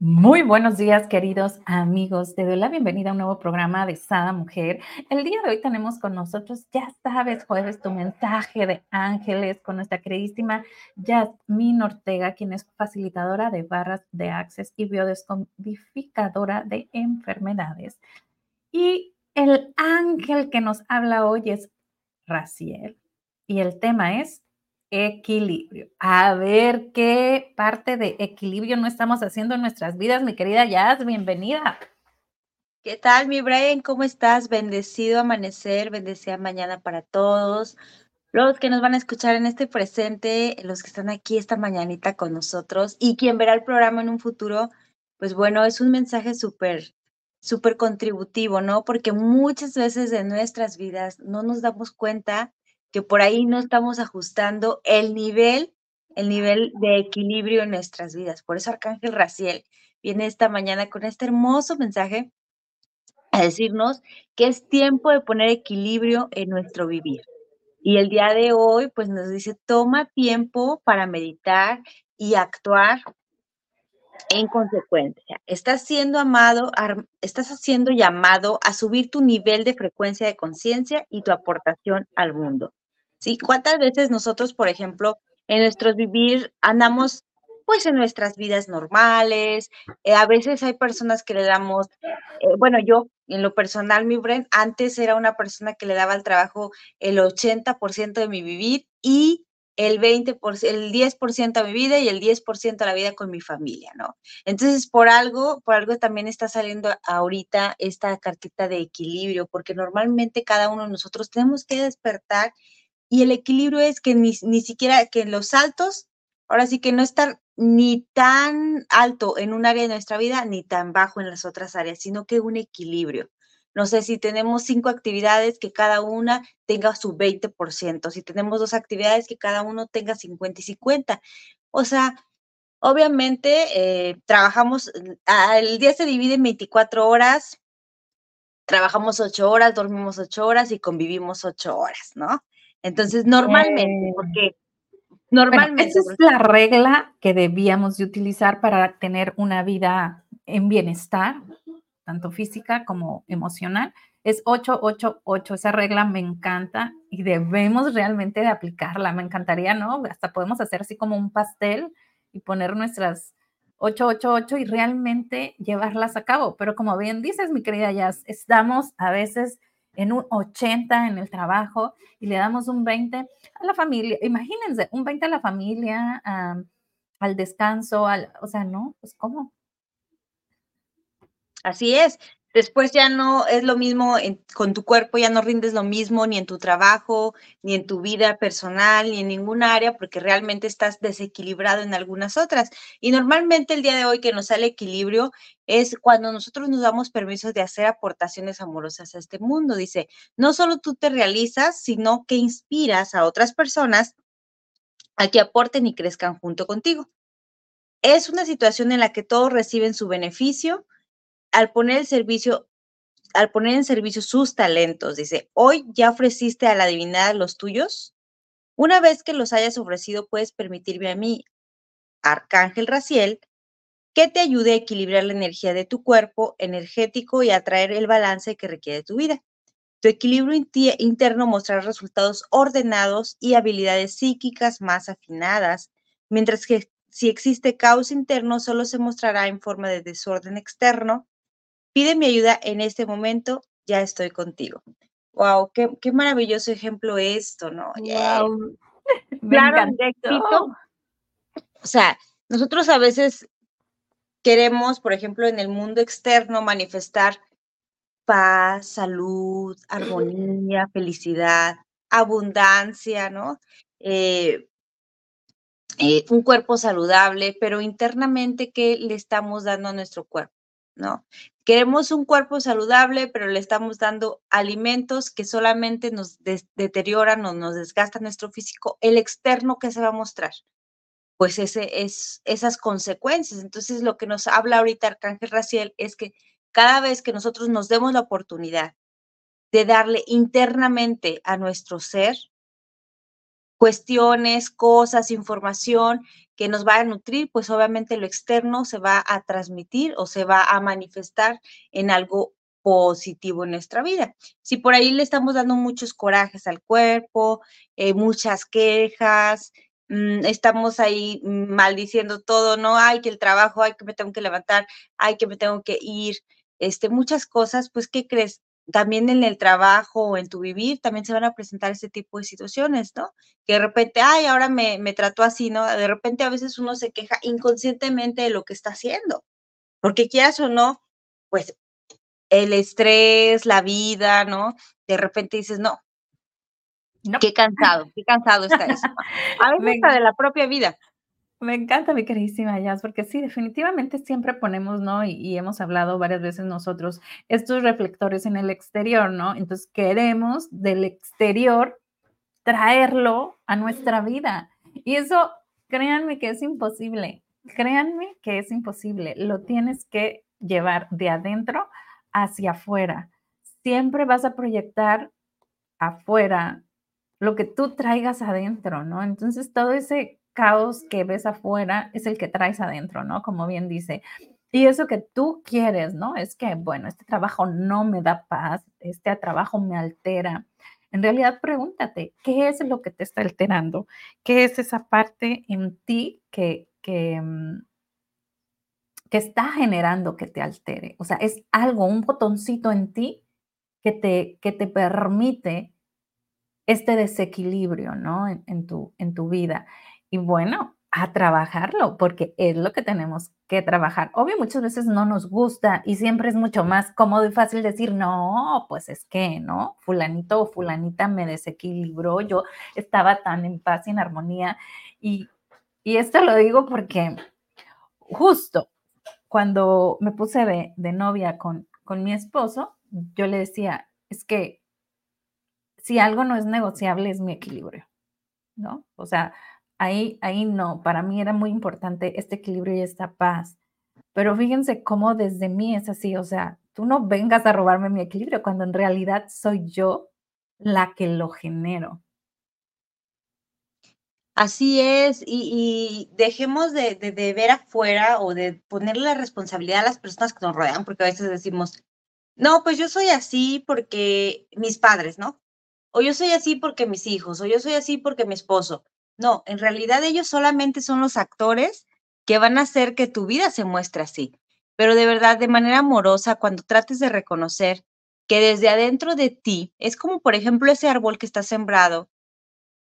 Muy buenos días, queridos amigos. Te doy la bienvenida a un nuevo programa de Sada Mujer. El día de hoy tenemos con nosotros, ya sabes, jueves, tu mensaje de ángeles con nuestra queridísima Yasmin Ortega, quien es facilitadora de barras de access y biodescodificadora de enfermedades. Y el ángel que nos habla hoy es Raciel. Y el tema es equilibrio. A ver qué parte de equilibrio no estamos haciendo en nuestras vidas, mi querida Jazz, bienvenida. ¿Qué tal, mi Brian? ¿Cómo estás? Bendecido amanecer, bendecida mañana para todos. Los que nos van a escuchar en este presente, los que están aquí esta mañanita con nosotros y quien verá el programa en un futuro, pues bueno, es un mensaje súper, súper contributivo, ¿no? Porque muchas veces en nuestras vidas no nos damos cuenta que por ahí no estamos ajustando el nivel, el nivel de equilibrio en nuestras vidas. Por eso Arcángel Raciel viene esta mañana con este hermoso mensaje a decirnos que es tiempo de poner equilibrio en nuestro vivir. Y el día de hoy, pues nos dice, toma tiempo para meditar y actuar en consecuencia. Estás siendo amado, estás haciendo llamado a subir tu nivel de frecuencia de conciencia y tu aportación al mundo. ¿sí? ¿Cuántas veces nosotros, por ejemplo, en nuestros vivir andamos pues en nuestras vidas normales, eh, a veces hay personas que le damos, eh, bueno, yo en lo personal, mi Bren, antes era una persona que le daba al trabajo el 80% de mi vivir y el 20%, el 10% a mi vida y el 10% a la vida con mi familia, ¿no? Entonces, por algo, por algo también está saliendo ahorita esta cartita de equilibrio, porque normalmente cada uno de nosotros tenemos que despertar y el equilibrio es que ni, siquiera que los saltos, ahora sí que no estar ni tan alto en un área de nuestra vida ni tan bajo en las otras áreas, sino que un equilibrio. No sé si tenemos cinco actividades, que cada una tenga su 20%, si tenemos dos actividades, que cada uno tenga 50 y 50. O sea, obviamente eh, trabajamos, el día se divide en 24 horas, trabajamos 8 horas, dormimos 8 horas y convivimos 8 horas, ¿no? Entonces, normalmente, porque normalmente... esa es la regla que debíamos de utilizar para tener una vida en bienestar, tanto física como emocional. Es 888, esa regla me encanta y debemos realmente de aplicarla. Me encantaría, ¿no? Hasta podemos hacer así como un pastel y poner nuestras 888 y realmente llevarlas a cabo. Pero como bien dices, mi querida Jazz, estamos a veces en un 80 en el trabajo y le damos un 20 a la familia. Imagínense, un 20 a la familia, al descanso, al, o sea, no, pues cómo. Así es. Después ya no es lo mismo con tu cuerpo, ya no rindes lo mismo ni en tu trabajo, ni en tu vida personal, ni en ninguna área, porque realmente estás desequilibrado en algunas otras. Y normalmente el día de hoy que nos sale equilibrio es cuando nosotros nos damos permisos de hacer aportaciones amorosas a este mundo. Dice, no solo tú te realizas, sino que inspiras a otras personas a que aporten y crezcan junto contigo. Es una situación en la que todos reciben su beneficio al poner el servicio, al poner en servicio sus talentos, dice, hoy ya ofreciste a la divinidad los tuyos. Una vez que los hayas ofrecido, puedes permitirme a mí, Arcángel Raciel, que te ayude a equilibrar la energía de tu cuerpo energético y a traer el balance que requiere tu vida. Tu equilibrio interno mostrará resultados ordenados y habilidades psíquicas más afinadas, mientras que si existe caos interno, solo se mostrará en forma de desorden externo Pide mi ayuda en este momento, ya estoy contigo. Wow, qué, qué maravilloso ejemplo esto, ¿no? Wow. claro, O sea, nosotros a veces queremos, por ejemplo, en el mundo externo manifestar paz, salud, armonía, felicidad, abundancia, ¿no? Eh, eh, un cuerpo saludable, pero internamente, ¿qué le estamos dando a nuestro cuerpo? ¿No? Queremos un cuerpo saludable, pero le estamos dando alimentos que solamente nos deterioran o nos desgastan nuestro físico. El externo que se va a mostrar, pues ese es esas consecuencias. Entonces, lo que nos habla ahorita Arcángel Raciel es que cada vez que nosotros nos demos la oportunidad de darle internamente a nuestro ser cuestiones, cosas, información que nos va a nutrir, pues obviamente lo externo se va a transmitir o se va a manifestar en algo positivo en nuestra vida. Si por ahí le estamos dando muchos corajes al cuerpo, eh, muchas quejas, mm, estamos ahí maldiciendo todo, no, hay que el trabajo, hay que me tengo que levantar, hay que me tengo que ir, este, muchas cosas, pues, ¿qué crees? También en el trabajo o en tu vivir también se van a presentar ese tipo de situaciones, ¿no? Que de repente, ay, ahora me, me trató así, ¿no? De repente a veces uno se queja inconscientemente de lo que está haciendo, porque quieras o no, pues el estrés, la vida, ¿no? De repente dices, no, qué cansado, qué cansado está eso. A veces hasta de la propia vida. Me encanta, mi queridísima Jazz, porque sí, definitivamente siempre ponemos, ¿no? Y, y, hemos hablado varias veces nosotros, estos reflectores en el exterior, ¿no? Entonces queremos del exterior traerlo a nuestra vida. Y eso, créanme que es imposible, créanme que es imposible. Lo tienes que llevar de adentro hacia afuera. Siempre vas a proyectar afuera lo que tú traigas adentro, ¿no? Entonces todo ese caos que ves afuera es el que traes adentro, ¿no? Como bien dice. Y eso que tú quieres, ¿no? Es que, bueno, este trabajo no me da paz, este trabajo me altera. En realidad, pregúntate, ¿qué es lo que te está alterando? ¿Qué es esa parte en ti que, que, mm, que está generando que te altere. O sea, es algo, un botoncito en ti que te, que te permite este desequilibrio, ¿no? En, tu, en tu vida. Y bueno, a trabajarlo, porque es lo que tenemos que trabajar. Obvio, muchas veces no nos gusta y siempre es mucho más cómodo y fácil decir, no, pues es que, ¿no? Fulanito o fulanita me desequilibró, yo estaba tan en paz y en armonía. Y, y esto lo digo porque justo cuando me puse de, novia con, con mi esposo, yo le decía, es que si algo no es negociable es mi equilibrio, ¿no? O sea, ahí, ahí no, para mí era muy importante este equilibrio y esta paz. Pero fíjense cómo desde mí es así, o sea, tú no vengas a robarme mi equilibrio cuando en realidad soy yo la que lo genero. Así es, y, dejemos de, ver afuera o de ponerle la responsabilidad a las personas que nos rodean, porque a veces decimos, no, pues yo soy así porque mis padres, ¿no? O yo soy así porque mis hijos, o yo soy así porque mi esposo. No, en realidad ellos solamente son los actores que van a hacer que tu vida se muestre así. Pero de verdad, de manera amorosa, cuando trates de reconocer que desde adentro de ti, es como por ejemplo ese árbol que está sembrado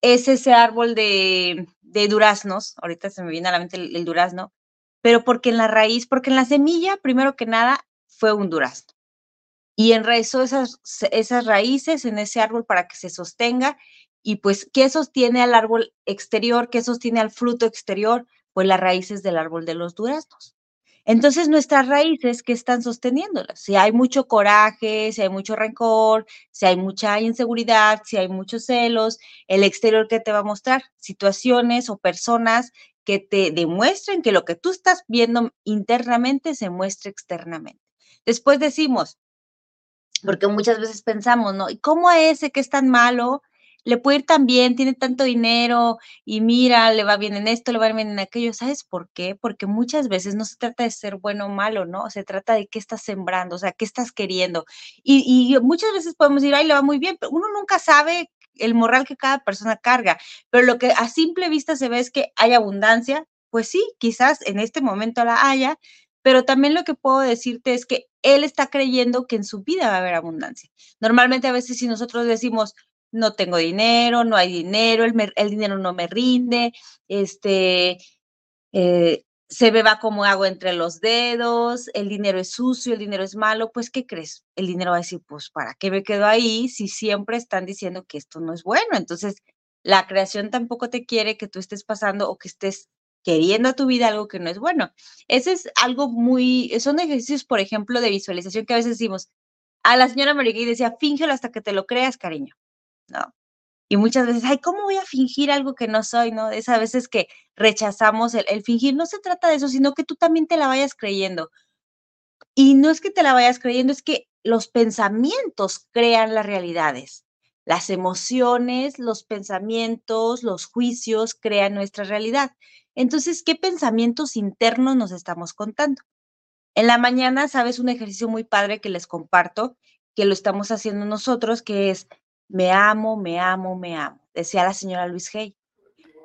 es ese árbol de, duraznos, ahorita se me viene a la mente el, durazno, pero porque en la raíz, porque en la semilla, primero que nada, fue un durazno. Y enraizó esas, esas raíces en ese árbol para que se sostenga. Y pues, ¿qué sostiene al árbol exterior? ¿Qué sostiene al fruto exterior? Pues las raíces del árbol de los duraznos. Entonces, nuestras raíces, ¿qué están sosteniéndolas? Si hay mucho coraje, si hay mucho rencor, si hay mucha inseguridad, si hay muchos celos, el exterior que te va a mostrar situaciones o personas que te demuestren que lo que tú estás viendo internamente se muestra externamente. Después decimos, porque muchas veces pensamos, ¿no? ¿Y cómo ese que es tan malo le puede ir tan bien, tiene tanto dinero y mira, le va bien en esto, le va bien en aquello. ¿Sabes por qué? Porque muchas veces no se trata de ser bueno o malo, ¿no? Se trata de qué estás sembrando, o sea, qué estás queriendo. Y, muchas veces podemos decir, ay, le va muy bien, pero uno nunca sabe el moral que cada persona carga. Pero lo que a simple vista se ve es que hay abundancia, pues sí, quizás en este momento la haya, pero también lo que puedo decirte es que él está creyendo que en su vida va a haber abundancia. Normalmente a veces si nosotros decimos, no tengo dinero, no hay dinero, el, el dinero no me rinde, este, eh, se me va como agua entre los dedos, el dinero es sucio, el dinero es malo, pues ¿qué crees? El dinero va a decir, pues ¿para qué me quedo ahí si siempre están diciendo que esto no es bueno? Entonces, la creación tampoco te quiere que tú estés pasando o que estés queriendo a tu vida algo que no es bueno. Ese es algo muy, son ejercicios, por ejemplo, de visualización que a veces decimos, a la señora Marigay decía, fíngelo hasta que te lo creas, cariño. ¿No? Y muchas veces, ay, ¿cómo voy a fingir algo que no soy, no? Esas veces que rechazamos el, fingir, no se trata de eso, sino que tú también te la vayas creyendo. Y no es que te la vayas creyendo, es que los pensamientos crean las realidades. Las emociones, los pensamientos, los juicios crean nuestra realidad. Entonces, ¿qué pensamientos internos nos estamos contando? En la mañana, sabes, un ejercicio muy padre que les comparto, que lo estamos haciendo nosotros, que es me amo, me amo, me amo, decía la señora Luis Hay.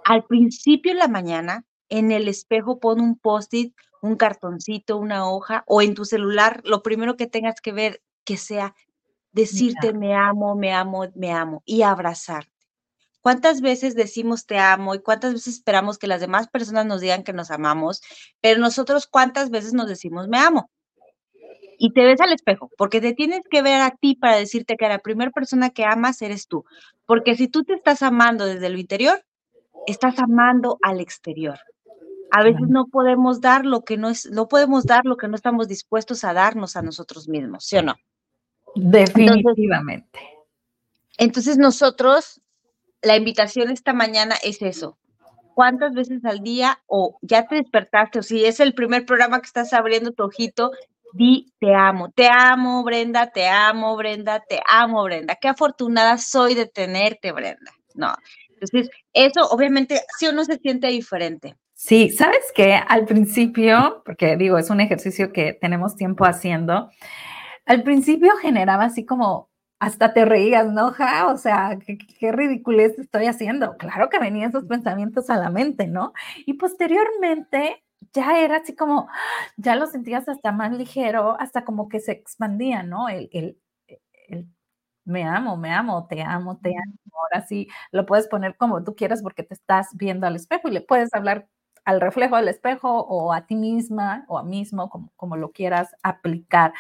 Al principio de la mañana, en el espejo pon un post-it, un cartoncito, una hoja o en tu celular, lo primero que tengas que ver que sea decirte me amo, me amo, me amo y abrazarte. ¿Cuántas veces decimos te amo y cuántas veces esperamos que las demás personas nos digan que nos amamos? Pero nosotros cuántas veces nos decimos me amo. Y te ves al espejo, porque te tienes que ver a ti para decirte que la primera persona que amas eres tú. Porque si tú te estás amando desde lo interior, estás amando al exterior. A veces no podemos dar lo que no es, no podemos dar lo que no estamos dispuestos a darnos a nosotros mismos, ¿sí o no? Definitivamente. Entonces, nosotros, la invitación esta mañana es eso. ¿Cuántas veces al día o ya te despertaste o si es el primer programa que estás abriendo tu ojito, di te amo, te amo Brenda, te amo Brenda, te amo Brenda. Qué afortunada soy de tenerte Brenda. No. Entonces, eso obviamente sí o no se siente diferente. Sí, sabes que al principio, porque digo, es un ejercicio que tenemos tiempo haciendo, al principio generaba así como, hasta te reías, ¿no? Ja? O sea, qué, qué ridiculez estoy haciendo. Claro que venían esos pensamientos a la mente, ¿no? Y posteriormente ya era así como, ya lo sentías hasta más ligero, hasta como que se expandía, ¿no? El, el, el me amo, me amo, te amo, te amo. Ahora sí, lo puedes poner como tú quieras porque te estás viendo al espejo y le puedes hablar al reflejo del espejo o a ti misma o a mismo, como, como lo quieras aplicar.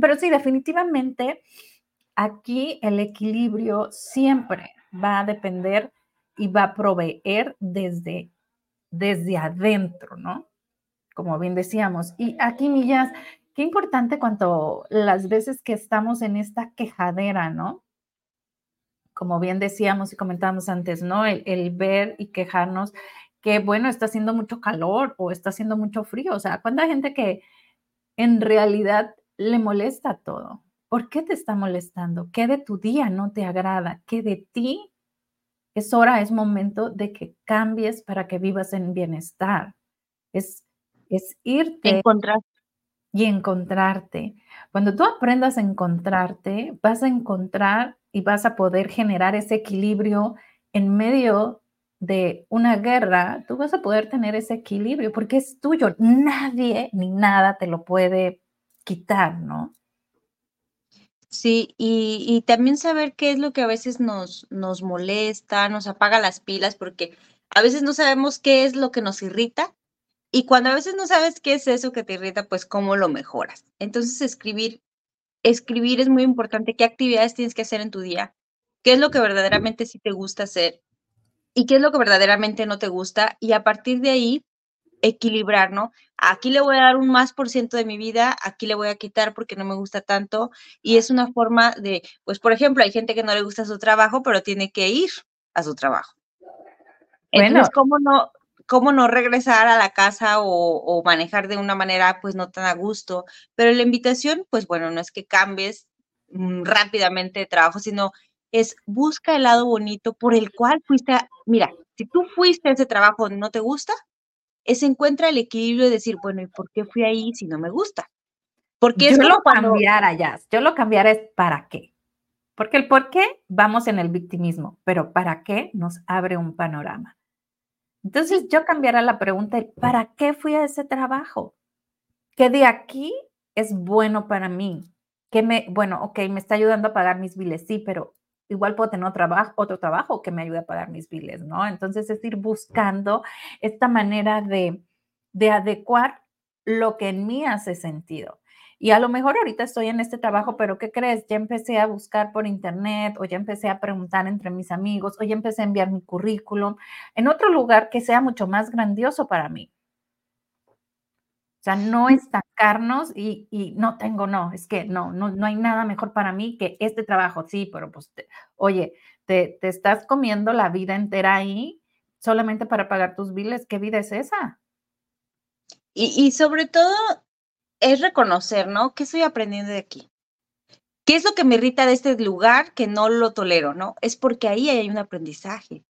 Pero sí, definitivamente aquí el equilibrio siempre va a depender y va a proveer desde, desde adentro, ¿no? Como bien decíamos. Y aquí, Millas, qué importante cuanto las veces que estamos en esta quejadera, ¿no? Como bien decíamos y comentábamos antes, ¿no? El, el ver y quejarnos que, bueno, está haciendo mucho calor o está haciendo mucho frío. O sea, ¿cuánta gente que en realidad le molesta todo. ¿Por qué te está molestando? ¿Qué de tu día no te agrada? ¿Qué de ti? Es hora, es momento de que cambies para que vivas en bienestar. Es, es irte Encontrar. y encontrarte. Cuando tú aprendas a encontrarte, vas a encontrar y vas a poder generar ese equilibrio en medio de una guerra, tú vas a poder tener ese equilibrio porque es tuyo. Nadie ni nada te lo puede quitar, ¿no? Sí, y, y, también saber qué es lo que a veces nos, nos molesta, nos apaga las pilas, porque a veces no sabemos qué es lo que nos irrita, y cuando a veces no sabes qué es eso que te irrita, pues cómo lo mejoras. Entonces, escribir, escribir es muy importante, qué actividades tienes que hacer en tu día, qué es lo que verdaderamente sí te gusta hacer y qué es lo que verdaderamente no te gusta, y a partir de ahí equilibrar, ¿no? Aquí le voy a dar un más por ciento de mi vida, aquí le voy a quitar porque no me gusta tanto y es una forma de, pues por ejemplo, hay gente que no le gusta su trabajo, pero tiene que ir a su trabajo. Entonces, ¿cómo no, cómo no regresar a la casa o, o, manejar de una manera pues no tan a gusto? Pero la invitación, pues bueno, no es que cambies mm, rápidamente de trabajo, sino es busca el lado bonito por el cual fuiste, a, mira, si tú fuiste a ese trabajo no te gusta, es encuentra el equilibrio de decir, bueno, ¿y por qué fui ahí si no me gusta? Porque yo es lo cuando... cambiara ya, yo lo cambiara es para qué. Porque el por qué vamos en el victimismo, pero para qué nos abre un panorama. Entonces yo cambiara la pregunta, ¿para qué fui a ese trabajo? ¿Qué de aquí es bueno para mí? ¿Qué me, bueno, ok, me está ayudando a pagar mis biles, sí, pero igual puedo tener otro trabajo, otro trabajo que me ayude a pagar mis biles, ¿no? Entonces es ir buscando esta manera de, de adecuar lo que en mí hace sentido. Y a lo mejor ahorita estoy en este trabajo, pero ¿qué crees? Ya empecé a buscar por internet o ya empecé a preguntar entre mis amigos o ya empecé a enviar mi currículum en otro lugar que sea mucho más grandioso para mí. O sea, no estancarnos y, y, no tengo, no, es que no, no, no hay nada mejor para mí que este trabajo. Sí, pero pues, te, oye, te, te estás comiendo la vida entera ahí solamente para pagar tus biles. ¿Qué vida es esa? Y, y sobre todo es reconocer, ¿no? ¿Qué estoy aprendiendo de aquí? ¿Qué es lo que me irrita de este lugar que no lo tolero, no? Es porque ahí hay un aprendizaje.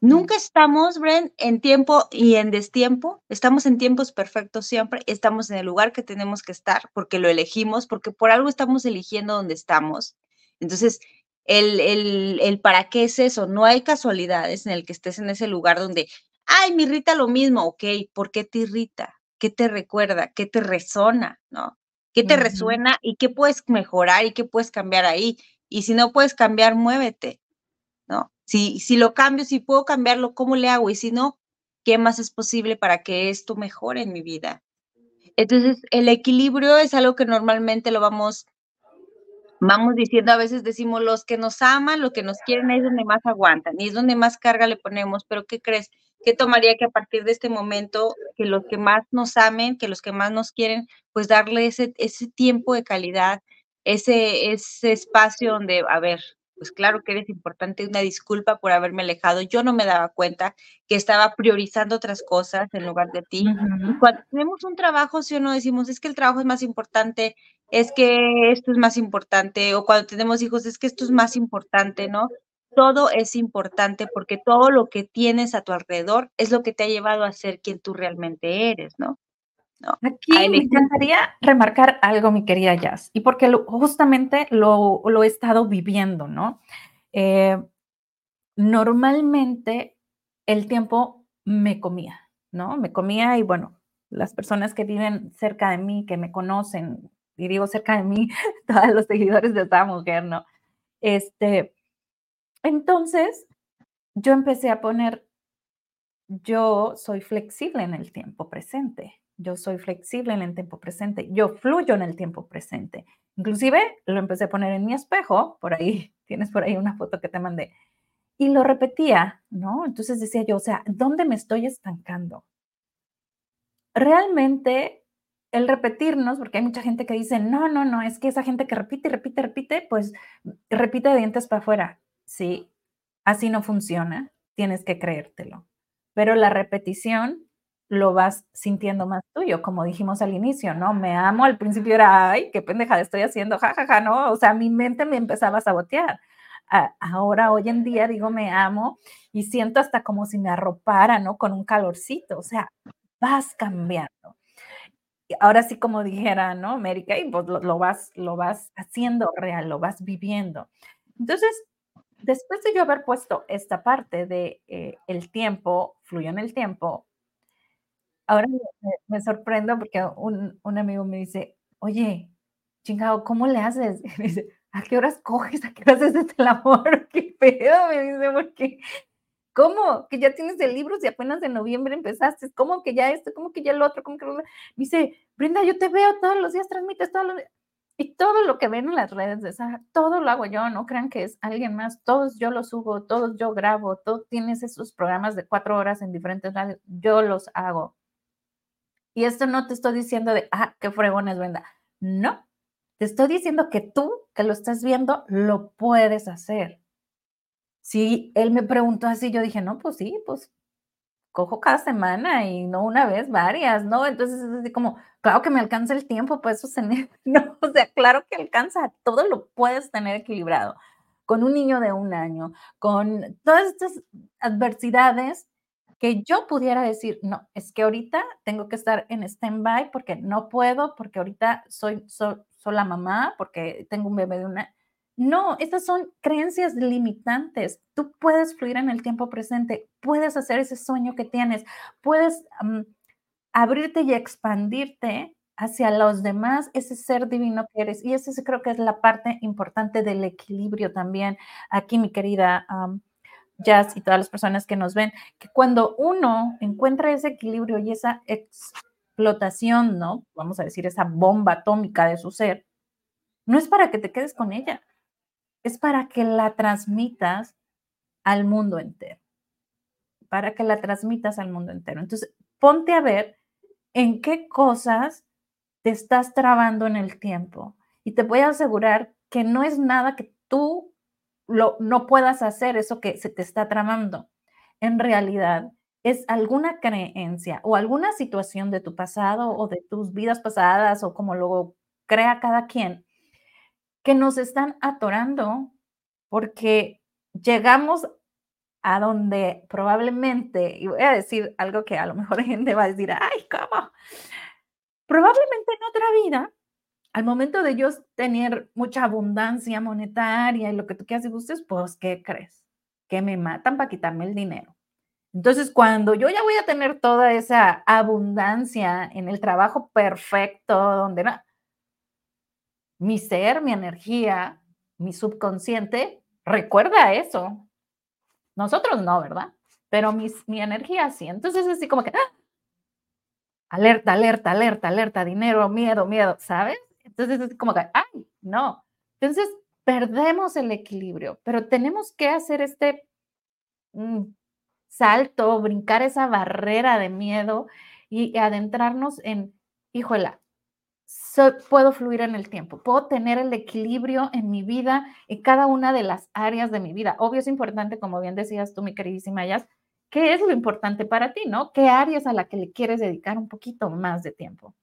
Nunca estamos, Bren, en tiempo y en destiempo. Estamos en tiempos perfectos siempre. Estamos en el lugar que tenemos que estar porque lo elegimos, porque por algo estamos eligiendo donde estamos. Entonces, el, el, el para qué es eso. No hay casualidades en el que estés en ese lugar donde, ay, me irrita lo mismo. Ok, ¿por qué te irrita? ¿Qué te recuerda? ¿Qué te resona? ¿No? ¿Qué te resuena y qué puedes mejorar y qué puedes cambiar ahí? Y si no puedes cambiar, muévete. ¿no? Si, si lo cambio, si puedo cambiarlo, ¿cómo le hago? Y si no, ¿qué más es posible para que esto mejore en mi vida? Entonces, el equilibrio es algo que normalmente lo vamos, vamos diciendo, a veces decimos, los que nos aman, los que nos quieren, ahí es donde más aguantan, y es donde más carga le ponemos, pero ¿qué crees? ¿Qué tomaría que a partir de este momento, que los que más nos amen, que los que más nos quieren, pues darle ese, ese tiempo de calidad, ese, ese espacio donde, a ver, pues claro que eres importante, una disculpa por haberme alejado, yo no me daba cuenta que estaba priorizando otras cosas en lugar de ti. Cuando tenemos un trabajo, si o no decimos, es que el trabajo es más importante, es que esto es más importante, o cuando tenemos hijos, es que esto es más importante, ¿no? Todo es importante porque todo lo que tienes a tu alrededor es lo que te ha llevado a ser quien tú realmente eres, ¿no? Aquí me encantaría remarcar algo, mi querida Jazz, y porque justamente lo, he estado viviendo, ¿no? Eh, normalmente el tiempo me comía, ¿no? Me comía y bueno, las personas que viven cerca de mí, que me conocen, y digo cerca de mí, todos los seguidores de esta mujer, ¿no? Este, entonces, yo empecé a poner, yo soy flexible en el tiempo presente, yo soy flexible en el tiempo presente, yo fluyo en el tiempo presente. Inclusive lo empecé a poner en mi espejo, por ahí, tienes por ahí una foto que te mandé, y lo repetía, ¿no? Entonces decía yo, o sea, ¿dónde me estoy estancando? Realmente el repetirnos, porque hay mucha gente que dice, no, no, no, es que esa gente que repite, repite, repite, pues repite de dientes para afuera. Sí, así no funciona, tienes que creértelo. Pero la repetición lo vas sintiendo más tuyo, como dijimos al inicio, ¿no? Me amo, al principio era, ay, qué pendejada estoy haciendo, jajaja, ja, ja, ¿no? O sea, mi mente me empezaba a sabotear. ahora, hoy en día, digo, me amo y siento hasta como si me arropara, ¿no? Con un calorcito, o sea, vas cambiando. Ahora sí, como dijera, ¿no? América, y pues lo, vas, lo vas haciendo real, lo vas viviendo. Entonces, después de yo haber puesto esta parte de eh, el tiempo, fluyo en el tiempo, Ahora me, sorprendo porque un, un, amigo me dice, oye, chingado, ¿cómo le haces? Me dice, ¿a qué horas coges? ¿A qué horas haces el amor? ¿Qué pedo? Me dice, porque, ¿cómo? Que ya tienes el libro si apenas en noviembre empezaste, ¿cómo que ya esto? ¿Cómo que ya el otro? ¿Cómo que... Me dice, Brenda, yo te veo todos los días, transmites todos los días. Y todo lo que ven en las redes de esa, todo lo hago yo, no crean que es alguien más, todos yo los subo, todos yo grabo, todo tienes esos programas de cuatro horas en diferentes radios, yo los hago. Y esto no te estoy diciendo de, ah, qué fregón es Brenda. No, te estoy diciendo que tú, que lo estás viendo, lo puedes hacer. Si él me preguntó así, yo dije, no, pues sí, pues cojo cada semana y no una vez, varias, ¿no? Entonces es así como, claro que me alcanza el tiempo, pues sostener, no, o sea, claro que alcanza, todo lo puedes tener equilibrado. Con un niño de un año, con todas estas adversidades, que yo pudiera decir, no, es que ahorita tengo que estar en stand-by porque no puedo, porque ahorita soy, soy, la mamá, porque tengo un bebé de una... No, estas son creencias limitantes. Tú puedes fluir en el tiempo presente, puedes hacer ese sueño que tienes, puedes abrirte y expandirte hacia los demás, ese ser divino que eres. Y ese creo que es la parte importante del equilibrio también. Aquí, mi querida Jazz y todas las personas que nos ven, que cuando uno encuentra ese equilibrio y esa explotación, ¿no? Vamos a decir, esa bomba atómica de su ser, no es para que te quedes con ella, es para que la transmitas al mundo entero, para que la transmitas al mundo entero. Entonces, ponte a ver en qué cosas te estás trabando en el tiempo y te voy a asegurar que no es nada que tú no puedas hacer eso que se te está tramando. En realidad, es alguna creencia o alguna situación de tu pasado o de tus vidas pasadas o como lo crea cada quien, que nos están atorando porque llegamos a donde probablemente, y voy a decir algo que a lo mejor gente va a decir, ay, ¿cómo? Probablemente en otra vida, al momento de yo tener mucha abundancia monetaria y lo que tú quieras y gustes, pues, ¿qué crees? Que me matan para quitarme el dinero. Entonces, cuando yo ya voy a tener toda esa abundancia en el trabajo perfecto, donde no, mi ser, mi energía, mi subconsciente recuerda eso. Nosotros no, ¿verdad? Pero mi, mi energía sí. Entonces, así como que, ¡ah! alerta, alerta, alerta, alerta, dinero, miedo, miedo, ¿sabes? Entonces, es como que, ay, no. Entonces, perdemos el equilibrio, pero tenemos que hacer este mm, salto, brincar esa barrera de miedo y adentrarnos en, híjola, puedo fluir en el tiempo, puedo tener el equilibrio en mi vida, en cada una de las áreas de mi vida. Obvio es importante, como bien decías tú, mi queridísima Yas, ¿qué es lo importante para ti, no? ¿Qué áreas a la que le quieres dedicar un poquito más de tiempo?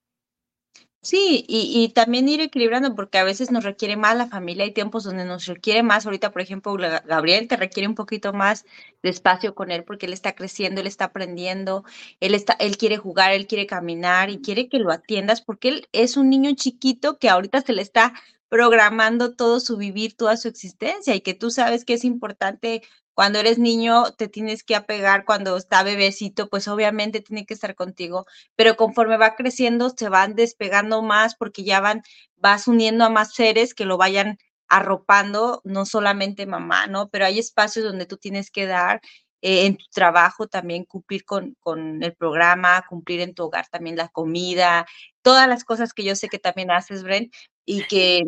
Sí, y, también ir equilibrando, porque a veces nos requiere más la familia, hay tiempos donde nos requiere más, ahorita por ejemplo Gabriel te requiere un poquito más de espacio con él porque él está creciendo, él está aprendiendo, él está, él quiere jugar, él quiere caminar y quiere que lo atiendas porque él es un niño chiquito que ahorita se le está programando todo su vivir, toda su existencia y que tú sabes que es importante cuando eres niño te tienes que apegar, cuando está bebecito, pues obviamente tiene que estar contigo, pero conforme va creciendo se van despegando más porque ya van, vas uniendo a más seres que lo vayan arropando, no solamente mamá, ¿no? Pero hay espacios donde tú tienes que dar eh, en tu trabajo también cumplir con, con, el programa, cumplir en tu hogar también la comida, todas las cosas que yo sé que también haces, Bren, y que,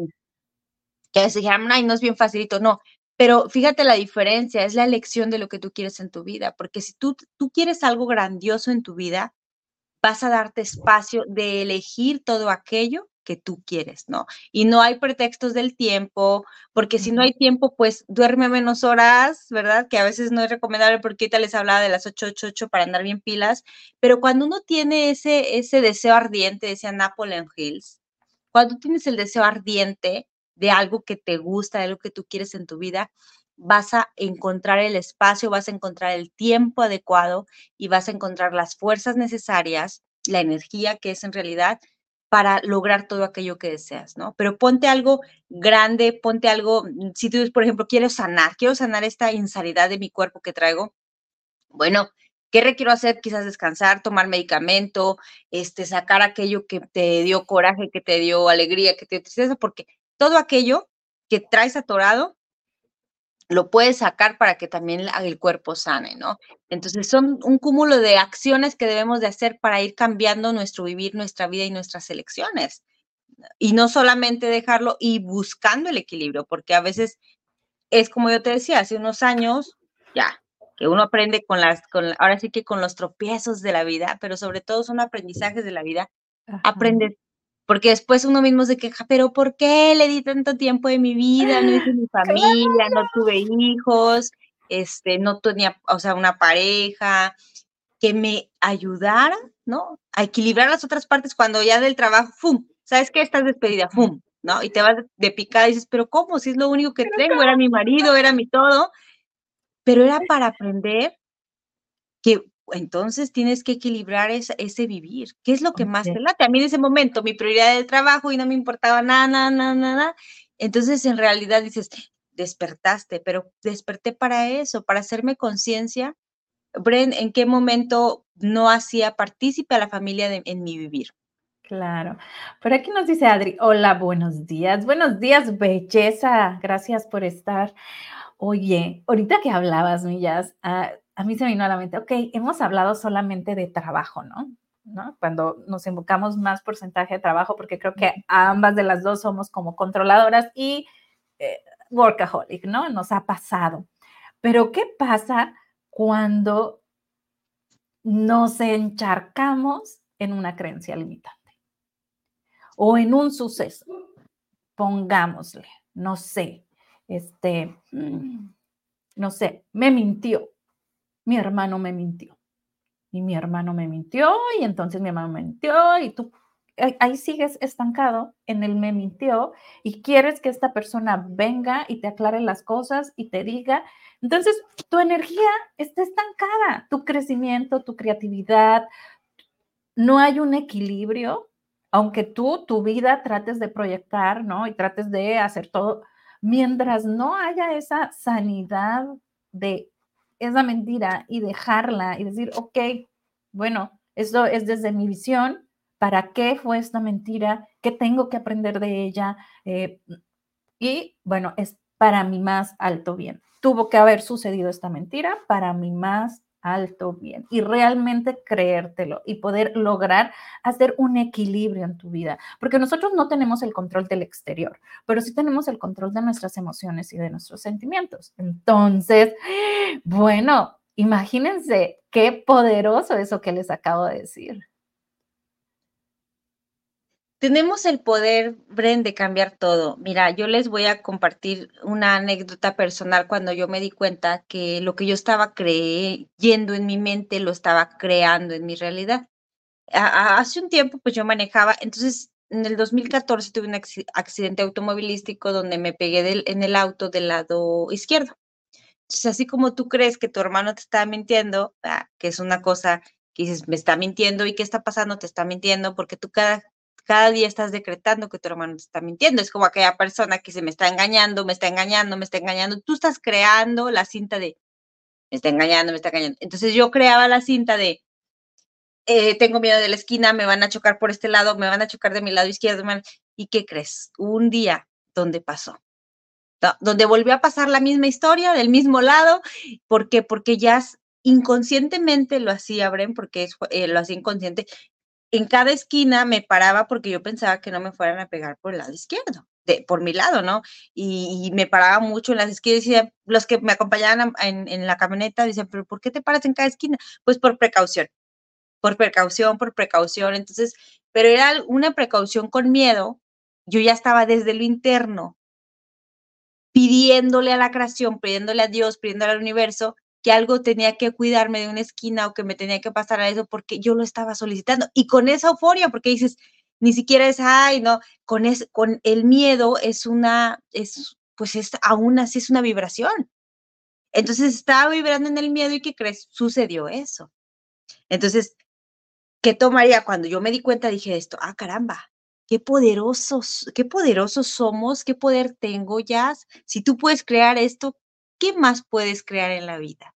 que a veces dijeron, ay, no es bien facilito, no, pero fíjate la diferencia, es la elección de lo que tú quieres en tu vida, porque si tú, tú quieres algo grandioso en tu vida, vas a darte espacio de elegir todo aquello que tú quieres, ¿no? Y no hay pretextos del tiempo, porque si no hay tiempo, pues duerme menos horas, ¿verdad? Que a veces no es recomendable porque ahorita les hablaba de las 888 para andar bien pilas, pero cuando uno tiene ese, ese deseo ardiente, decía Napoleon Hills, cuando tienes el deseo ardiente, de algo que te gusta, de algo que tú quieres en tu vida, vas a encontrar el espacio, vas a encontrar el tiempo adecuado y vas a encontrar las fuerzas necesarias, la energía que es en realidad para lograr todo aquello que deseas, ¿no? Pero ponte algo grande, ponte algo, mm, si tú, por ejemplo, quiero sanar, quiero sanar esta insanidad de mi cuerpo que traigo, bueno, ¿qué requiero hacer? Quizás descansar, tomar medicamento, este, sacar aquello que te dio coraje, que te dio alegría, que te dio tristeza, porque todo aquello que traes atorado, lo puedes sacar para que también el cuerpo sane, ¿no? Entonces son un cúmulo de acciones que debemos de hacer para ir cambiando nuestro vivir, nuestra vida y nuestras elecciones. Y no solamente dejarlo y buscando el equilibrio, porque a veces es como yo te decía, hace unos años, ya, que uno aprende con las, con, ahora sí que con los tropiezos de la vida, pero sobre todo son aprendizajes de la vida, aprendes porque después uno mismo se queja, pero ¿por qué le di tanto tiempo de mi vida? No hice mi familia, no tuve hijos, este, no tenía, o sea, una pareja que me ayudara, ¿no? A equilibrar las otras partes cuando ya del trabajo, ¡fum! ¿Sabes qué? Estás despedida, ¡fum! ¿No? Y te vas de picada y dices, pero ¿cómo? Si es lo único que tengo, era mi marido, era mi todo. Pero era para aprender que entonces tienes que equilibrar ese vivir. ¿Qué es lo que más te late? A mí en ese momento mi prioridad era el trabajo y no me importaba nada, nada, nada, nada. Entonces en realidad dices, despertaste, pero desperté para eso, para hacerme conciencia. Bren, ¿en qué momento no hacía partícipe a la familia en mi vivir? Claro. Por aquí nos dice Adri, hola, buenos días. Buenos días, belleza. Gracias por estar. Oye, ahorita que hablabas, Millas, ah, a mí se me vino a la mente, ok, hemos hablado solamente de trabajo, ¿no? ¿no? Cuando nos invocamos más porcentaje de trabajo, porque creo que ambas de las dos somos como controladoras y eh, workaholic, ¿no? Nos ha pasado. Pero ¿qué pasa cuando nos encharcamos en una creencia limitante? O en un suceso, pongámosle, no sé, este, mm, no sé, me mintió, mi hermano me mintió. Y mi hermano me mintió y entonces mi hermano me mintió y tú. ahí sigues estancado en el me mintió y quieres que esta persona venga y te aclare las cosas y te diga. Entonces, tu energía está estancada, tu crecimiento, tu creatividad, no hay un equilibrio, aunque tú tu vida trates de proyectar, ¿no? Y trates de hacer todo, mientras no haya esa sanidad de esa mentira y dejarla y decir, ok, bueno, esto es desde mi visión, ¿para qué fue esta mentira? ¿Qué tengo que aprender de ella? Eh, y bueno, es para mi más alto bien. Tuvo que haber sucedido esta mentira para mi más alto bien y realmente creértelo y poder lograr hacer un equilibrio en tu vida, porque nosotros no tenemos el control del exterior, pero sí tenemos el control de nuestras emociones y de nuestros sentimientos. Entonces, bueno, imagínense qué poderoso eso que les acabo de decir. Tenemos el poder, Bren, de cambiar todo. Mira, yo les voy a compartir una anécdota personal cuando yo me di cuenta que lo que yo estaba creyendo en mi mente lo estaba creando en mi realidad. hace un tiempo, pues yo manejaba, entonces en el 2014 tuve un accidente automovilístico donde me pegué en el auto del lado izquierdo. Entonces, así como tú crees que tu hermano te está mintiendo, ah, que es una cosa que dices, me está mintiendo y qué está pasando, te está mintiendo, porque tú cada cada día estás decretando que tu hermano te está mintiendo. Es como aquella persona que se me está engañando, me está engañando, me está engañando. Tú estás creando la cinta de me está engañando, me está engañando. Entonces yo creaba la cinta de eh, tengo miedo de la esquina, me van a chocar por este lado, me van a chocar de mi lado izquierdo. ¿Y qué crees? Un día donde pasó, donde volvió a pasar la misma historia del mismo lado. ¿Por qué? Porque ya inconscientemente lo hacía, Bren, porque eh, lo hacía inconsciente, en cada esquina me paraba porque yo pensaba que no me fueran a pegar por el lado izquierdo, de, por mi lado, ¿no? Y, me paraba mucho en las esquinas. Los que me acompañaban en, en la camioneta decían, pero ¿por qué te paras en cada esquina? Pues por precaución, por precaución, por precaución. Entonces, pero era una precaución con miedo. Yo ya estaba desde lo interno pidiéndole a la creación, pidiéndole a Dios, pidiéndole al universo que algo tenía que cuidarme de una esquina o que me tenía que pasar a eso porque yo lo estaba solicitando. Y con esa euforia, porque dices, ni siquiera es, ay, no, con, es, con el miedo es una, es, pues es aún así es una vibración. Entonces estaba vibrando en el miedo y ¿qué crees? Sucedió eso. Entonces, ¿qué tomaría? Cuando yo me di cuenta, dije esto, ah, caramba, qué poderosos, qué poderosos somos, qué poder tengo, ya. Si tú puedes crear esto, ¿qué más puedes crear en la vida?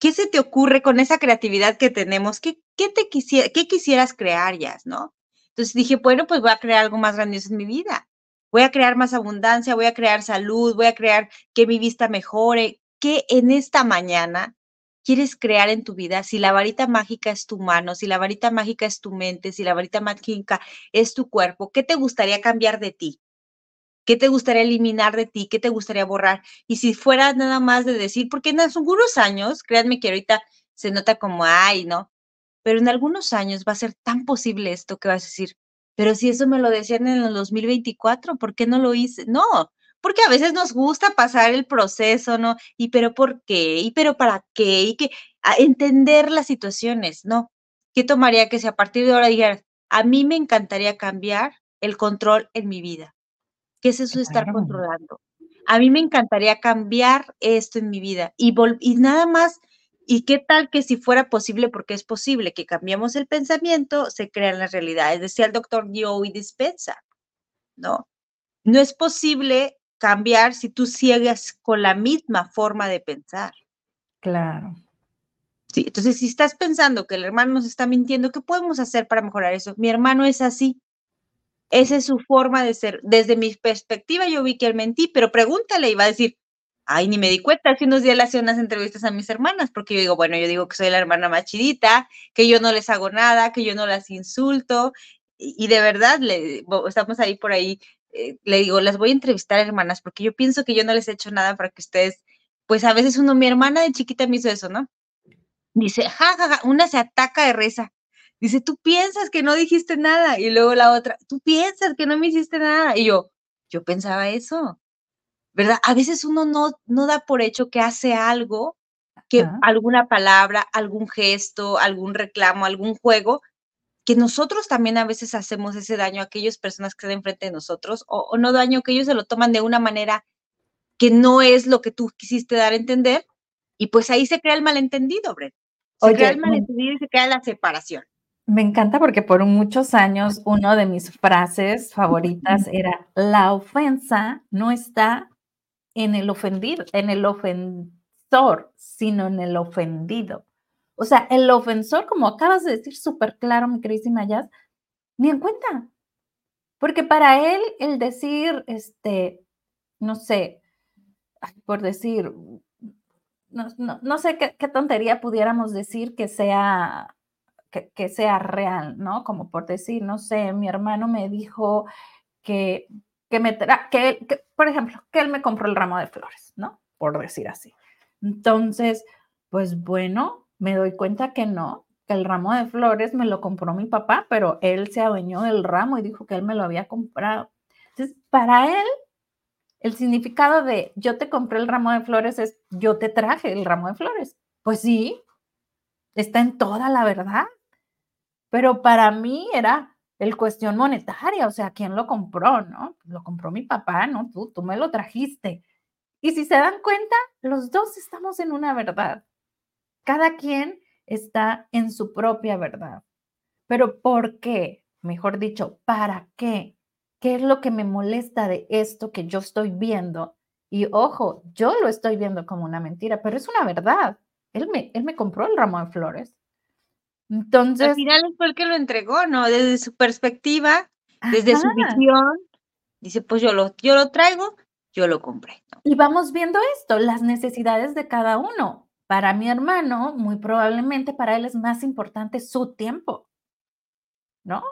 ¿Qué se te ocurre con esa creatividad que tenemos? ¿Qué, qué te quisieras crear, ya, no? Entonces dije, bueno, pues voy a crear algo más grandioso en mi vida. Voy a crear más abundancia, voy a crear salud, voy a crear que mi vista mejore. ¿Qué en esta mañana quieres crear en tu vida? Si la varita mágica es tu mano, si la varita mágica es tu mente, si la varita mágica es tu cuerpo, ¿qué te gustaría cambiar de ti? ¿Qué te gustaría eliminar de ti? ¿Qué te gustaría borrar? Y si fuera nada más de decir, porque en algunos años, créanme que ahorita se nota como, ay, ¿no? Pero en algunos años va a ser tan posible esto que vas a decir, pero si eso me lo decían en el 2024, ¿por qué no lo hice? No, porque a veces nos gusta pasar el proceso, ¿no? Y pero ¿por qué? Y pero ¿para qué? Y que entender las situaciones, ¿no? ¿Qué tomaría que si a partir de ahora dijeras, a mí me encantaría cambiar el control en mi vida? ¿Qué es eso de estar controlando? A mí me encantaría cambiar esto en mi vida y, y nada más. ¿Y qué tal que si fuera posible, porque es posible que cambiemos el pensamiento, se crean las realidades? Decía el doctor Joey Dispensa, ¿no? No es posible cambiar si tú sigues con la misma forma de pensar. Claro. Sí, entonces si estás pensando que el hermano nos está mintiendo, ¿qué podemos hacer para mejorar eso? Mi hermano es así. Esa es su forma de ser. Desde mi perspectiva, yo vi que él mentí, pero pregúntale y va a decir, ay, ni me di cuenta. Hace unos días le hacía unas entrevistas a mis hermanas, porque yo digo, bueno, yo digo que soy la hermana más chidita, que yo no les hago nada, que yo no las insulto. Y, de verdad, estamos ahí por ahí, eh, le digo, las voy a entrevistar, hermanas, porque yo pienso que yo no les he hecho nada para que ustedes, pues a veces uno, mi hermana de chiquita me hizo eso, ¿no? Dice, ja, ja, ja, una se ataca de risa. Dice, tú piensas que no dijiste nada. Y luego la otra, tú piensas que no me hiciste nada. Y yo, yo pensaba eso, ¿verdad? A veces uno no, no da por hecho que hace algo, que alguna palabra, algún gesto, algún reclamo, algún juego, que nosotros también a veces hacemos ese daño a aquellas personas que están enfrente de nosotros, o, no daño que ellos se lo toman de una manera que no es lo que tú quisiste dar a entender, y pues ahí se crea el malentendido, Brett. Se crea el malentendido y se crea la separación. Me encanta porque por muchos años una de mis frases favoritas era, la ofensa no está en el ofendido, en el ofensor, sino en el ofendido. O sea, el ofensor, como acabas de decir súper claro, mi queridísima Jazz, ni en cuenta. Porque para él el decir, este, no sé, por decir, no, sé qué, tontería pudiéramos decir que sea, que, sea real, ¿no? Como por decir, no sé, mi hermano me dijo que, que me, que, que, por ejemplo, que él me compró el ramo de flores, ¿no? Por decir así. Entonces, pues bueno, me doy cuenta que no, que el ramo de flores me lo compró mi papá, pero él se adueñó del ramo y dijo que él me lo había comprado. Entonces, para él, el significado de yo te compré el ramo de flores es yo te traje el ramo de flores. Pues sí, está en toda la verdad. Pero para mí era el cuestión monetaria, o sea, ¿quién lo compró? ¿No? Lo compró mi papá, ¿no? Tú, tú me lo trajiste. Y si se dan cuenta, los dos estamos en una verdad. Cada quien está en su propia verdad. Pero ¿por qué? Mejor dicho, ¿para qué? ¿Qué es lo que me molesta de esto que yo estoy viendo? Y ojo, yo lo estoy viendo como una mentira, pero es una verdad. Él me, él me compró el ramo de flores. Entonces. Al final fue el que lo entregó, ¿no? Desde su perspectiva, desde su visión. Dice, pues yo lo, yo lo traigo, yo lo compré. Y vamos viendo esto, las necesidades de cada uno. Para mi hermano, muy probablemente para él es más importante su tiempo, ¿no?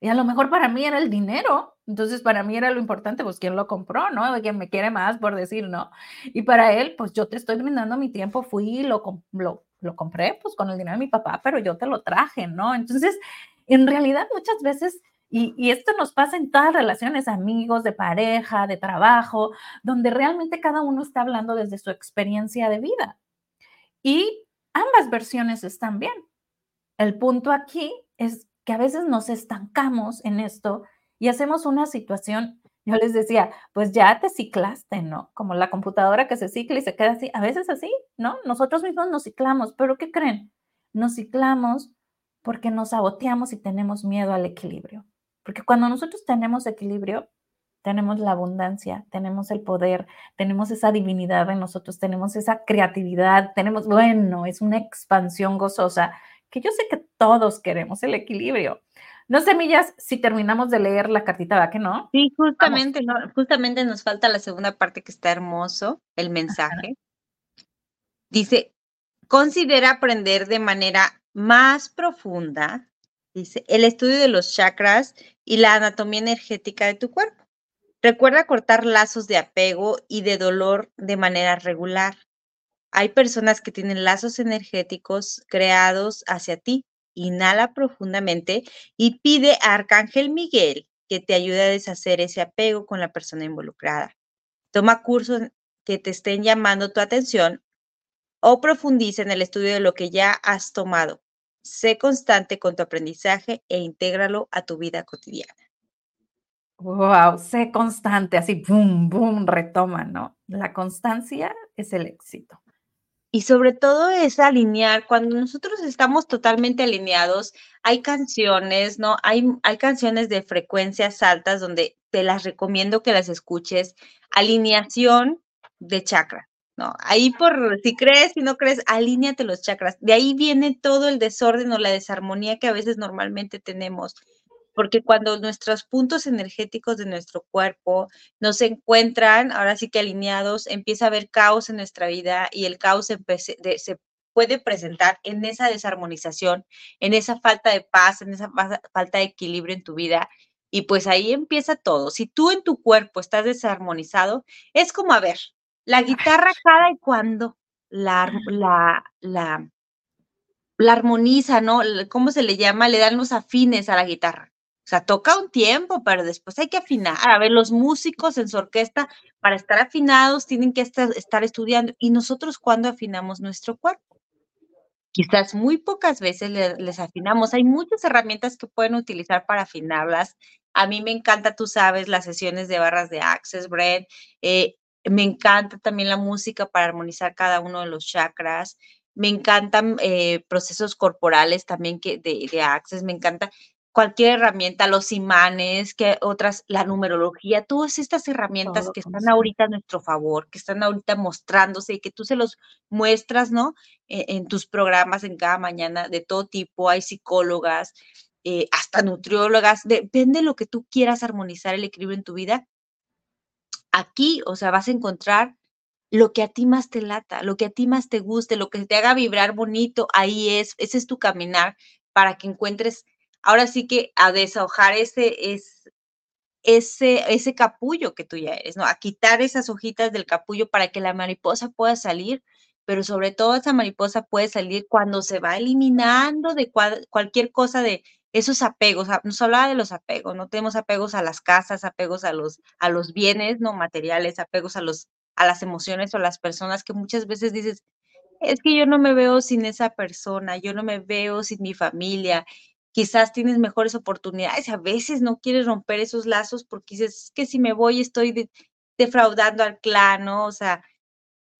Y a lo mejor para mí era el dinero. Entonces, para mí era lo importante, pues, quién lo compró, ¿no? Quien me quiere más, por decir, ¿no? Y para él, pues, yo te estoy brindando mi tiempo, fui, lo, lo, lo compré, pues, con el dinero de mi papá, pero yo te lo traje, ¿no? Entonces, en realidad, muchas veces, y, esto nos pasa en todas relaciones, amigos, de pareja, de trabajo, donde realmente cada uno está hablando desde su experiencia de vida. Y ambas versiones están bien. El punto aquí es que a veces nos estancamos en esto y hacemos una situación, yo les decía, pues ya te ciclaste, ¿no? Como la computadora que se cicla y se queda así, a veces así, ¿no? Nosotros mismos nos ciclamos, pero ¿qué creen? Nos ciclamos porque nos saboteamos y tenemos miedo al equilibrio. Porque cuando nosotros tenemos equilibrio, tenemos la abundancia, tenemos el poder, tenemos esa divinidad en nosotros, tenemos esa creatividad, tenemos, bueno, es una expansión gozosa que yo sé que todos queremos el equilibrio. No sé, Millas, si terminamos de leer la cartita, ¿va que no? Sí, justamente, no, justamente nos falta la segunda parte que está hermoso, el mensaje. Dice, considera aprender de manera más profunda, dice, el estudio de los chakras y la anatomía energética de tu cuerpo. Recuerda cortar lazos de apego y de dolor de manera regular. Hay personas que tienen lazos energéticos creados hacia ti. Inhala profundamente y pide a Arcángel Miguel que te ayude a deshacer ese apego con la persona involucrada. Toma cursos que te estén llamando tu atención o profundiza en el estudio de lo que ya has tomado. Sé constante con tu aprendizaje e intégralo a tu vida cotidiana. Wow, sé constante, así, boom, boom, retoma, ¿no? La constancia es el éxito. Y sobre todo es alinear, cuando nosotros estamos totalmente alineados, hay canciones, ¿no? Hay, hay canciones de frecuencias altas donde te las recomiendo que las escuches. Alineación de chakra, ¿no? Ahí por, si crees, si no crees, alíñate los chakras. De ahí viene todo el desorden o la desarmonía que a veces normalmente tenemos porque cuando nuestros puntos energéticos de nuestro cuerpo no se encuentran, ahora sí que alineados, empieza a haber caos en nuestra vida y el caos se, puede presentar en esa desarmonización, en esa falta de paz, en esa falta de equilibrio en tu vida. Y pues ahí empieza todo. Si tú en tu cuerpo estás desarmonizado, es como, a ver, la guitarra cada y cuando la, la, la, la armoniza, ¿no? ¿Cómo se le llama? Le dan los afines a la guitarra. Sea, toca un tiempo, pero después hay que afinar. A ver, los músicos en su orquesta, para estar afinados, tienen que estar, estudiando. ¿Y nosotros cuándo afinamos nuestro cuerpo? quizás muy pocas veces les afinamos. Hay muchas herramientas que pueden utilizar para afinarlas. A mí me encanta, tú sabes, las sesiones de barras de Access, Brett. Eh, me encanta también la música para armonizar cada uno de los chakras. Me encantan eh, procesos corporales también que de Access. Me encanta cualquier herramienta, los imanes, que otras, la numerología, todas estas herramientas que están ahorita a nuestro favor, que están ahorita mostrándose y que tú se los muestras, ¿no? E, en, tus programas en cada mañana de todo tipo, hay psicólogas, eh, hasta nutriólogas, depende de lo que tú quieras armonizar el equilibrio en tu vida. Aquí, o sea, vas a encontrar lo que a ti más te lata, lo que a ti más te guste, lo que te haga vibrar bonito, ahí es, ese es tu caminar para que encuentres ahora sí que a deshojar ese, es, ese, ese capullo que tú ya eres, ¿no? A quitar esas hojitas del capullo para que la mariposa pueda salir, pero sobre todo esa mariposa puede salir cuando se va eliminando de cualquier cosa de esos apegos. Ah, nos hablaba de los apegos, no tenemos apegos a las casas, apegos a los, a los bienes no materiales, apegos a, los, a las emociones o a las personas que muchas veces dices, es que yo no me veo sin esa persona, yo no me veo sin mi familia quizás tienes mejores oportunidades, a veces no quieres romper esos lazos porque dices, que si me voy estoy defraudando al clan, ¿no? O sea,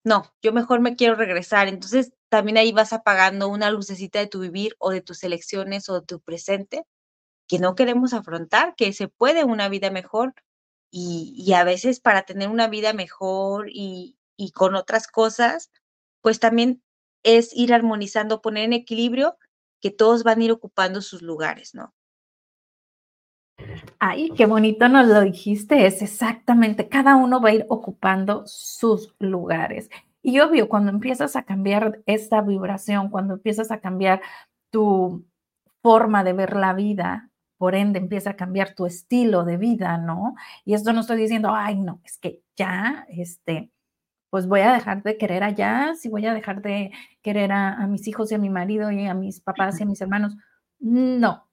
no, yo mejor me quiero regresar. Entonces, también ahí vas apagando una lucecita de tu vivir o de tus elecciones o de tu presente que no queremos afrontar, que se puede una vida mejor y, y a veces para tener una vida mejor y, y con otras cosas, pues también es ir armonizando, poner en equilibrio que todos van a ir ocupando sus lugares, ¿no? Ay, qué bonito nos lo dijiste, es exactamente, cada uno va a ir ocupando sus lugares. Y obvio, cuando empiezas a cambiar esta vibración, cuando empiezas a cambiar tu forma de ver la vida, por ende empieza a cambiar tu estilo de vida, ¿no? Y esto no estoy diciendo, ay, no, es que ya, este, pues voy a dejar de querer allá, si voy a dejar de querer a, mis hijos y a mi marido y a mis papás y a mis hermanos. No,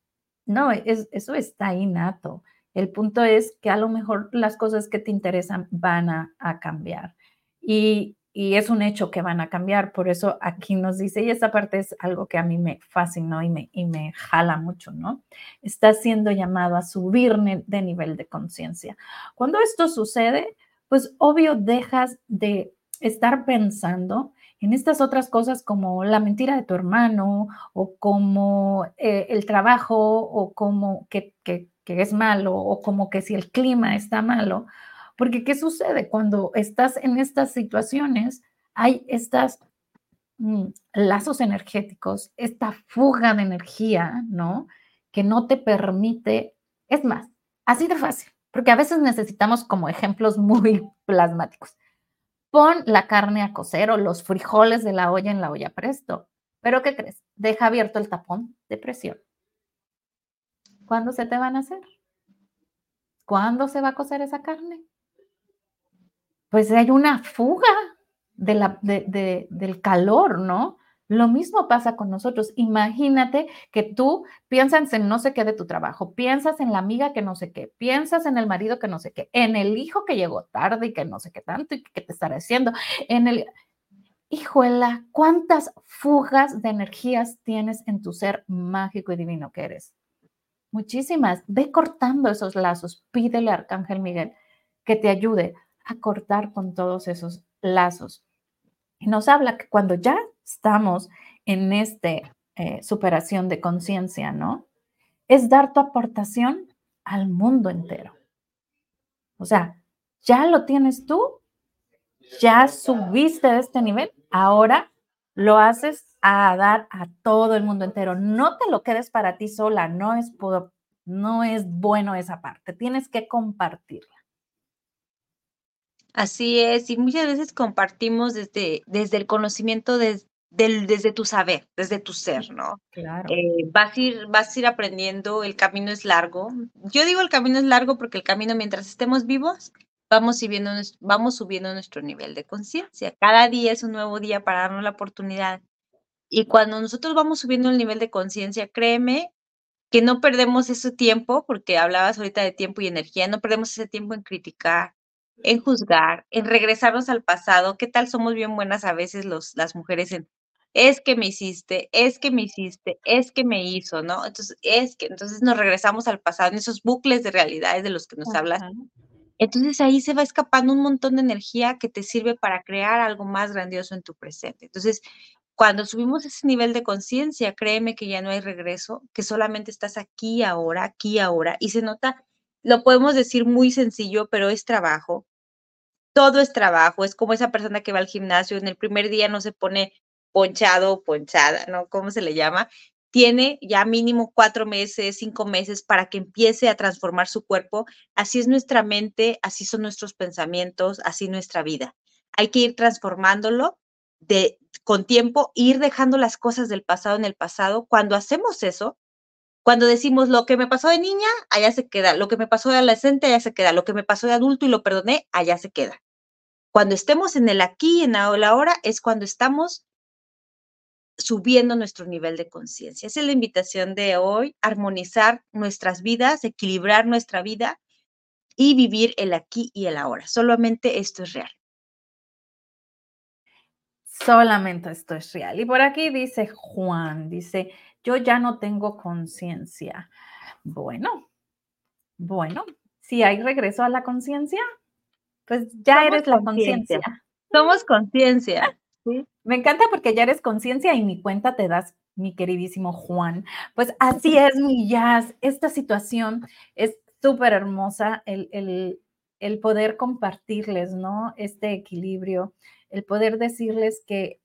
no, es, eso está innato. El punto es que a lo mejor las cosas que te interesan van a, cambiar. Y, es un hecho que van a cambiar. Por eso aquí nos dice, y esta parte es algo que a mí me fascinó y me, y me jala mucho, ¿no? Está siendo llamado a subir de nivel de conciencia. Cuando esto sucede, pues obvio dejas de estar pensando en estas otras cosas como la mentira de tu hermano o como eh, el trabajo o como que, es malo o como que si el clima está malo. Porque ¿qué sucede cuando estás en estas situaciones? Hay estas mm, lazos energéticos, esta fuga de energía, ¿no? Que no te permite, es más, así de fácil porque a veces necesitamos como ejemplos muy plasmáticos. Pon la carne a cocer o los frijoles de la olla en la olla presto. Pero ¿qué crees? Deja abierto el tapón de presión. ¿Cuándo se te van a hacer? ¿Cuándo se va a cocer esa carne? Pues hay una fuga del calor, ¿no? Lo mismo pasa con nosotros. Imagínate que tú piensas en no sé qué de tu trabajo, piensas en la amiga que no sé qué, piensas en el marido que no sé qué, en el hijo que llegó tarde y que no sé qué tanto y que te estará haciendo, en el... Hijuela, ¿cuántas fugas de energías tienes en tu ser mágico y divino que eres? Muchísimas. Ve cortando esos lazos. Pídele a Arcángel Miguel que te ayude a cortar con todos esos lazos. Y nos habla que cuando ya estamos en esta eh, superación de conciencia, ¿no? Es dar tu aportación al mundo entero. O sea, ya lo tienes tú, ya subiste de este nivel, ahora lo haces a dar a todo el mundo entero. No te lo quedes para ti sola, no es, no es bueno esa parte, tienes que compartirla. Así es, y muchas veces compartimos desde, desde el conocimiento de, desde tu saber, desde tu ser, ¿no? Claro. Eh, vas, a ir, vas a ir aprendiendo, el camino es largo. Yo digo el camino es largo porque el camino mientras estemos vivos, vamos subiendo, vamos subiendo nuestro nivel de conciencia. Cada día es un nuevo día para darnos la oportunidad. Y cuando nosotros vamos subiendo el nivel de conciencia, créeme que no perdemos ese tiempo, porque hablabas ahorita de tiempo y energía, no perdemos ese tiempo en criticar, en juzgar, en regresarnos al pasado. ¿Qué tal somos bien buenas a veces los, las mujeres en es que me hiciste, es que me hiciste, es que me hizo, ¿no? Entonces, es que, entonces nos regresamos al pasado, en esos bucles de realidades de los que nos hablas. Entonces ahí se va escapando un montón de energía que te sirve para crear algo más grandioso en tu presente. Entonces, cuando subimos ese nivel de conciencia, créeme que ya no hay regreso, que solamente estás aquí ahora, aquí ahora, y se nota, lo podemos decir muy sencillo, pero es trabajo. Todo es trabajo, es como esa persona que va al gimnasio, en el primer día no se pone ponchado o ponchada, ¿no? ¿Cómo se le llama? Tiene ya mínimo cuatro meses, cinco meses para que empiece a transformar su cuerpo. Así es nuestra mente, así son nuestros pensamientos, así nuestra vida. Hay que ir transformándolo de con tiempo, ir dejando las cosas del pasado en el pasado. Cuando hacemos eso, cuando decimos lo que me pasó de niña, allá se queda, lo que me pasó de adolescente, allá se queda, lo que me pasó de adulto y lo perdoné, allá se queda. Cuando estemos en el aquí, en la ahora, es cuando estamos subiendo nuestro nivel de conciencia. Esa es la invitación de hoy, armonizar nuestras vidas, equilibrar nuestra vida y vivir el aquí y el ahora. Solamente esto es real. Solamente esto es real. Y por aquí dice Juan, dice, yo ya no tengo conciencia. Bueno, bueno, si hay regreso a la conciencia, pues ya eres la conciencia. Somos conciencia. Me encanta porque ya eres conciencia y mi cuenta te das, mi queridísimo Juan. Pues así es, mi jazz. Esta situación es súper hermosa, el, el, poder compartirles, ¿no? Este equilibrio, el poder decirles que,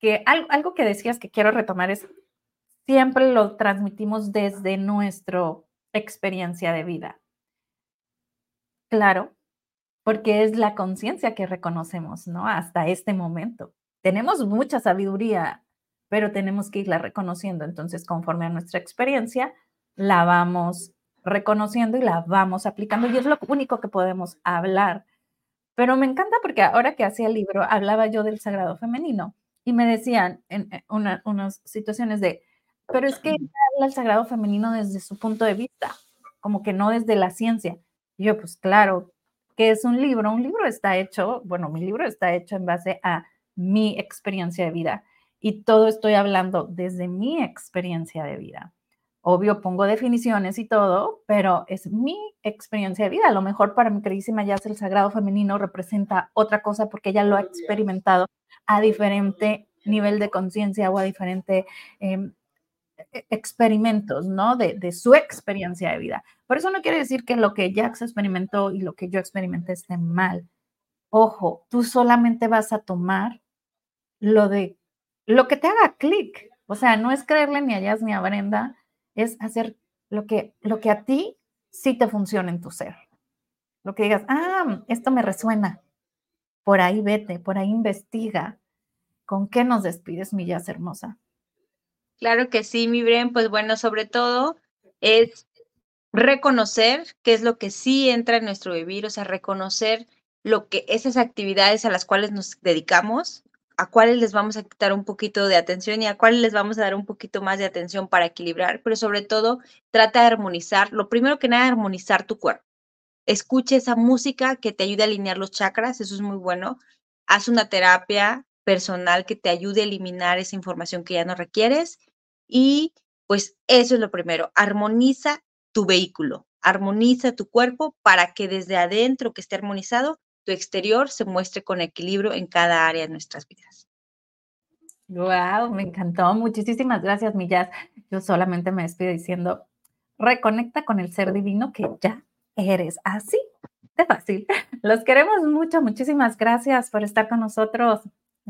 que algo que decías que quiero retomar es, siempre lo transmitimos desde nuestra experiencia de vida. Claro, porque es la conciencia que reconocemos, ¿no? Hasta este momento. Tenemos mucha sabiduría, pero tenemos que irla reconociendo. Entonces, conforme a nuestra experiencia, la vamos reconociendo y la vamos aplicando. Y es lo único que podemos hablar. Pero me encanta porque ahora que hacía el libro, hablaba yo del sagrado femenino y me decían en unas situaciones de, pero es que habla el sagrado femenino desde su punto de vista, como que no desde la ciencia. Y yo, pues claro, que es un libro. Un libro está hecho, bueno, mi libro está hecho en base a mi experiencia de vida y todo estoy hablando desde mi experiencia de vida. Obvio, pongo definiciones y todo, pero es mi experiencia de vida. A lo mejor para mi queridísima Jazz el sagrado femenino representa otra cosa porque ella lo ha experimentado a diferente nivel de conciencia o a diferente em, experimentos, ¿no? De, de, su experiencia de vida. Por eso no quiere decir que lo que Jax experimentó y lo que yo experimenté esté mal. Ojo, tú solamente vas a tomar lo de lo que te haga clic. O sea, no es creerle ni a Jazz ni a Brenda, es hacer lo que, lo que a ti sí te funciona en tu ser. Lo que digas, ah, esto me resuena. Por ahí vete, por ahí investiga. ¿Con qué nos despides, mi Jazz hermosa? Claro que sí, mi Bren, pues bueno, sobre todo es reconocer qué es lo que sí entra en nuestro vivir, o sea, reconocer lo que esas actividades a las cuales nos dedicamos, a cuáles les vamos a quitar un poquito de atención y a cuáles les vamos a dar un poquito más de atención para equilibrar, pero sobre todo trata de armonizar, lo primero que nada, armonizar tu cuerpo. Escuche esa música que te ayude a alinear los chakras, eso es muy bueno. Haz una terapia personal que te ayude a eliminar esa información que ya no requieres y pues eso es lo primero, armoniza tu vehículo, armoniza tu cuerpo para que desde adentro que esté armonizado, tu exterior se muestre con equilibrio en cada área de nuestras vidas. Wow, me encantó. Muchísimas gracias, Millas. Yo solamente me despido diciendo, reconecta con el ser divino que ya eres. Así de fácil. Los queremos mucho. Muchísimas gracias por estar con nosotros.